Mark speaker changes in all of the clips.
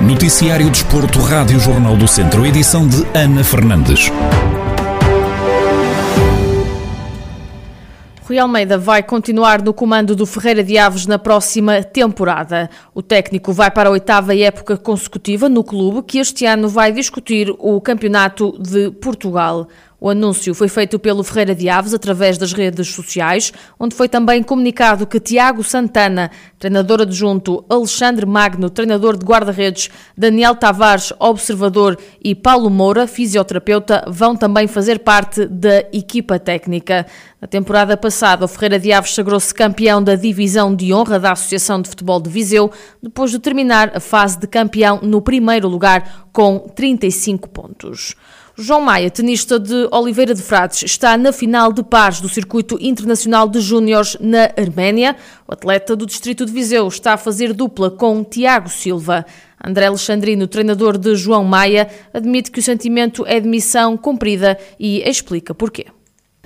Speaker 1: Noticiário Desporto, Rádio Jornal do Centro, edição de Ana Fernandes.
Speaker 2: Rui Almeida vai continuar no comando do Ferreira de Aves na próxima temporada. O técnico vai para a oitava época consecutiva no clube, que este ano vai discutir o Campeonato de Portugal. O anúncio foi feito pelo Ferreira de Aves através das redes sociais, onde foi também comunicado que Tiago Santana, treinador adjunto, Alexandre Magno, treinador de guarda-redes, Daniel Tavares, observador e Paulo Moura, fisioterapeuta, vão também fazer parte da equipa técnica. Na temporada passada, o Ferreira de Aves sagrou-se campeão da divisão de honra da Associação de Futebol de Viseu, depois de terminar a fase de campeão no primeiro lugar com 35 pontos. João Maia, tenista de Oliveira de Frades, está na final de pares do Circuito Internacional de Júniores na Arménia. O atleta do Distrito de Viseu está a fazer dupla com Tiago Silva. André Alexandrino, treinador de João Maia, admite que o sentimento é de missão cumprida e explica porquê.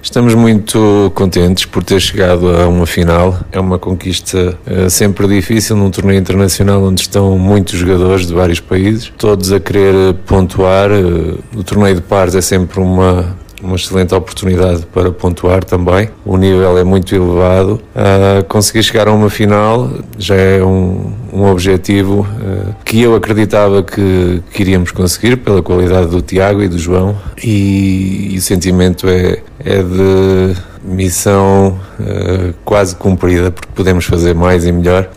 Speaker 3: Estamos muito contentes por ter chegado a uma final. É uma conquista uh, sempre difícil num torneio internacional onde estão muitos jogadores de vários países, todos a querer pontuar. Uh, o torneio de pares é sempre uma uma excelente oportunidade para pontuar também. O nível é muito elevado. Uh, conseguir chegar a uma final já é um, um objetivo uh, que eu acreditava que, que, iríamos conseguir pela qualidade do Tiago e do João e, e o sentimento é, é de missão uh, quase cumprida porque podemos fazer mais e melhor.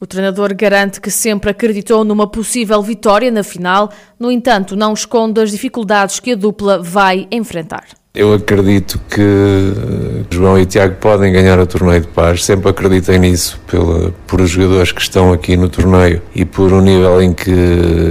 Speaker 2: O treinador garante que sempre acreditou numa possível vitória na final, no entanto, não esconde as dificuldades que a dupla vai enfrentar.
Speaker 3: Eu acredito que João e Tiago podem ganhar o torneio de paz. Sempre acreditei nisso pela, por os jogadores que estão aqui no torneio e por o nível em que,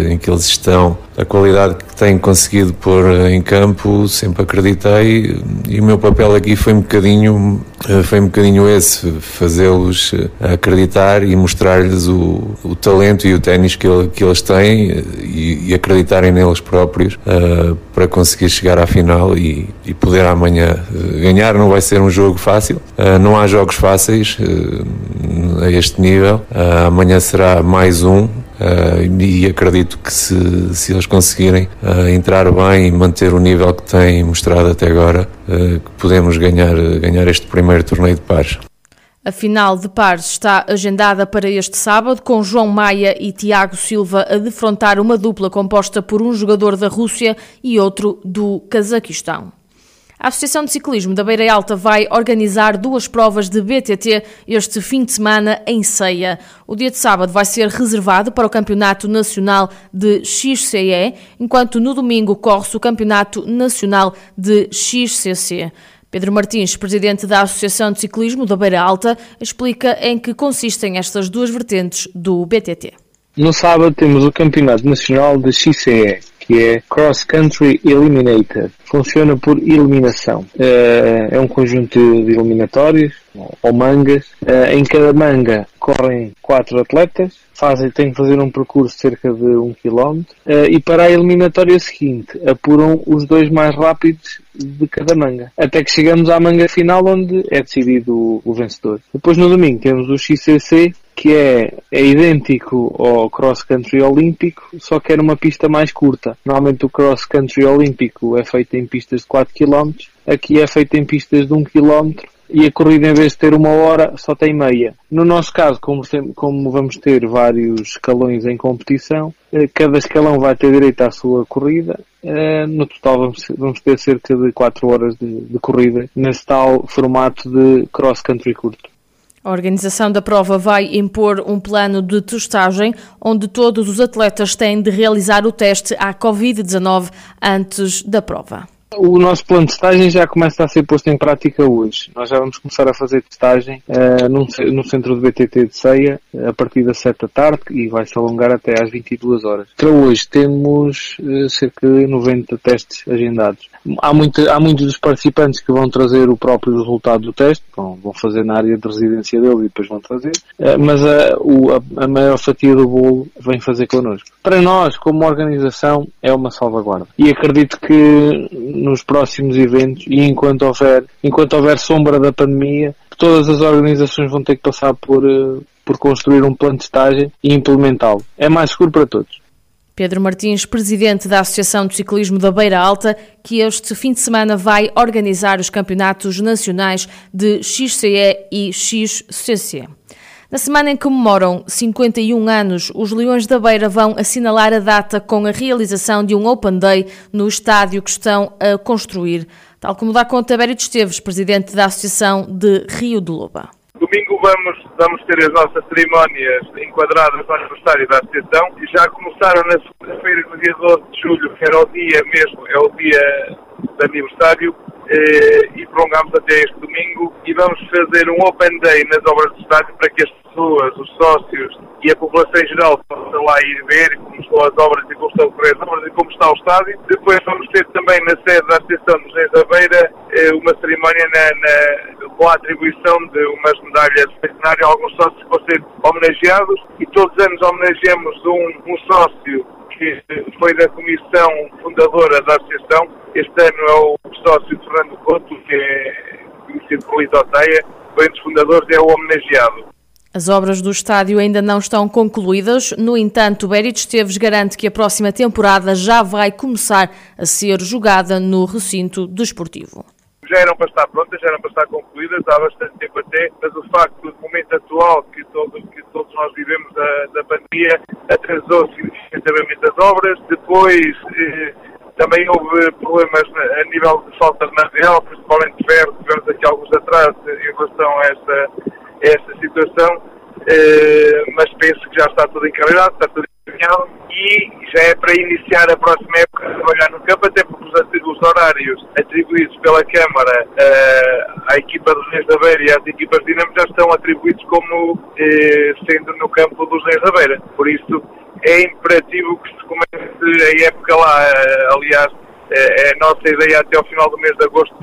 Speaker 3: em que eles estão, a qualidade que têm conseguido pôr em campo. Sempre acreditei e o meu papel aqui foi um bocadinho, foi um bocadinho esse, fazê-los acreditar e mostrar-lhes o, o talento e o ténis que, que eles têm e, e acreditarem neles próprios uh, para conseguir chegar à final e, e poder amanhã uh, ganhar. Não vai ser um jogo fácil, uh, não há jogos fáceis a este nível. amanhã será mais um. E acredito que se, se eles conseguirem entrar bem e manter o nível que têm mostrado até agora, que podemos ganhar, ganhar este primeiro torneio de pares.
Speaker 2: A final de pares está agendada para este sábado, com João Maia e Tiago Silva a defrontar uma dupla composta por um jogador da Rússia e outro do Cazaquistão. A Associação de Ciclismo da Beira Alta vai organizar duas provas de BTT este fim de semana em Ceia. O dia de sábado vai ser reservado para o Campeonato Nacional de XCE, enquanto no domingo corre-se o Campeonato Nacional de XCC. Pedro Martins, presidente da Associação de Ciclismo da Beira Alta, explica em que consistem estas duas vertentes do BTT.
Speaker 4: No sábado temos o Campeonato Nacional de XCE, que é Cross Country Eliminator. Funciona por eliminação. Eh, é um conjunto de eliminatórios, ou mangas. Eh, em cada manga correm quatro atletas, fazem, têm que fazer um percurso de cerca de um quilómetro, eh, e para a eliminatória seguinte apuram os dois mais rápidos de cada manga. Até que chegamos à manga final onde é decidido o vencedor. Depois no domingo temos o XCC, que é, é idêntico ao cross country olímpico, só que é numa pista mais curta. Normalmente o cross country olímpico é feito em pistas de 4 km, aqui é feito em pistas de 1 km e a corrida em vez de ter uma hora só tem meia. No nosso caso, como, como vamos ter vários escalões em competição, eh, cada escalão vai ter direito à sua corrida. Eh, no total vamos, vamos ter cerca de 4 horas de, de corrida nesse tal formato de cross country curto.
Speaker 2: A organização da prova vai impor um plano de testagem onde todos os atletas têm de realizar o teste à Covid-19 antes da prova.
Speaker 4: O nosso plano de testagem já começa a ser posto em prática hoje. Nós já vamos começar a fazer testagem uh, no, centro do BTT de Ceia a partir das 7 da tarde e vai se alongar até às 22 horas. Para hoje temos uh, cerca de 90 testes agendados. Há, há muitos dos participantes que vão trazer o próprio resultado do teste, vão, vão fazer na área de residência dele e depois vão trazer, uh, mas a, o, a, a maior fatia do bolo vem fazer connosco. Para nós, como organização, é uma salvaguarda. E acredito que nos próximos eventos e enquanto houver, enquanto houver sombra da pandemia, todas as organizações vão ter que passar por, uh, por construir um plano de estágio e implementá-lo. É mais seguro para todos.
Speaker 2: Pedro Martins, presidente da Associação de Ciclismo da Beira Alta, que este fim de semana vai organizar os campeonatos nacionais de XCE e XCC. Na semana em que comemoram 51 anos, os Leões da Beira vão assinalar a data com a realização de um Open Day no estádio que estão a construir, tal como dá conta Berito Esteves, presidente da Associação de Rio de Loba.
Speaker 5: Domingo vamos, vamos ter as nossas cerimónias enquadradas no aniversário da Associação e já começaram na segunda-feira, no dia 12 de julho, que era o dia mesmo, é o dia de aniversário, e prolongamos até este domingo e vamos fazer um Open Day nas obras do estádio para que as pessoas, os sócios e a população em geral possam lá ir ver como estão as obras e como estão as obras e como está o estádio. Depois vamos ter também na sede da Associação dos Reis da Beira eh, uma cerimónia na, na, com a atribuição de umas medalhas de a alguns sócios que vão ser homenageados e todos os anos homenageamos um, um sócio que foi da comissão fundadora da associação. Este ano é o sócio Fernando Couto, que é conhecido por Litoteia, foi um dos fundadores é o homenageado.
Speaker 2: As obras do estádio ainda não estão concluídas, no entanto, Berit Esteves garante que a próxima temporada já vai começar a ser jogada no recinto desportivo.
Speaker 5: Já eram para estar prontas, já eram para estar concluídas há bastante tempo até, mas o facto do momento atual que, todo, que todos nós vivemos da, da pandemia atrasou significativamente as obras. Depois eh, também houve problemas a nível de falta de material, principalmente de ferro, tivemos aqui alguns atrasos em relação a esta esta situação, eh, mas penso que já está tudo encarregado, está tudo encaminhado e já é para iniciar a próxima época a trabalhar no campo, até atribuídos pela Câmara eh, à equipa dos Reis da Beira e às equipas dinâmicas já estão atribuídos como eh, sendo no campo dos Reis da Beira. Por isso é imperativo que se comece a época lá. aliás, é a nossa ideia até ao final do mês de agosto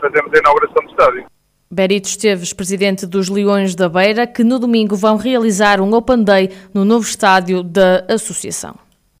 Speaker 5: fazermos a inauguração do estádio.
Speaker 2: Berito Esteves, presidente dos Leões da Beira, que no domingo vão realizar um Open Day no novo estádio da Associação.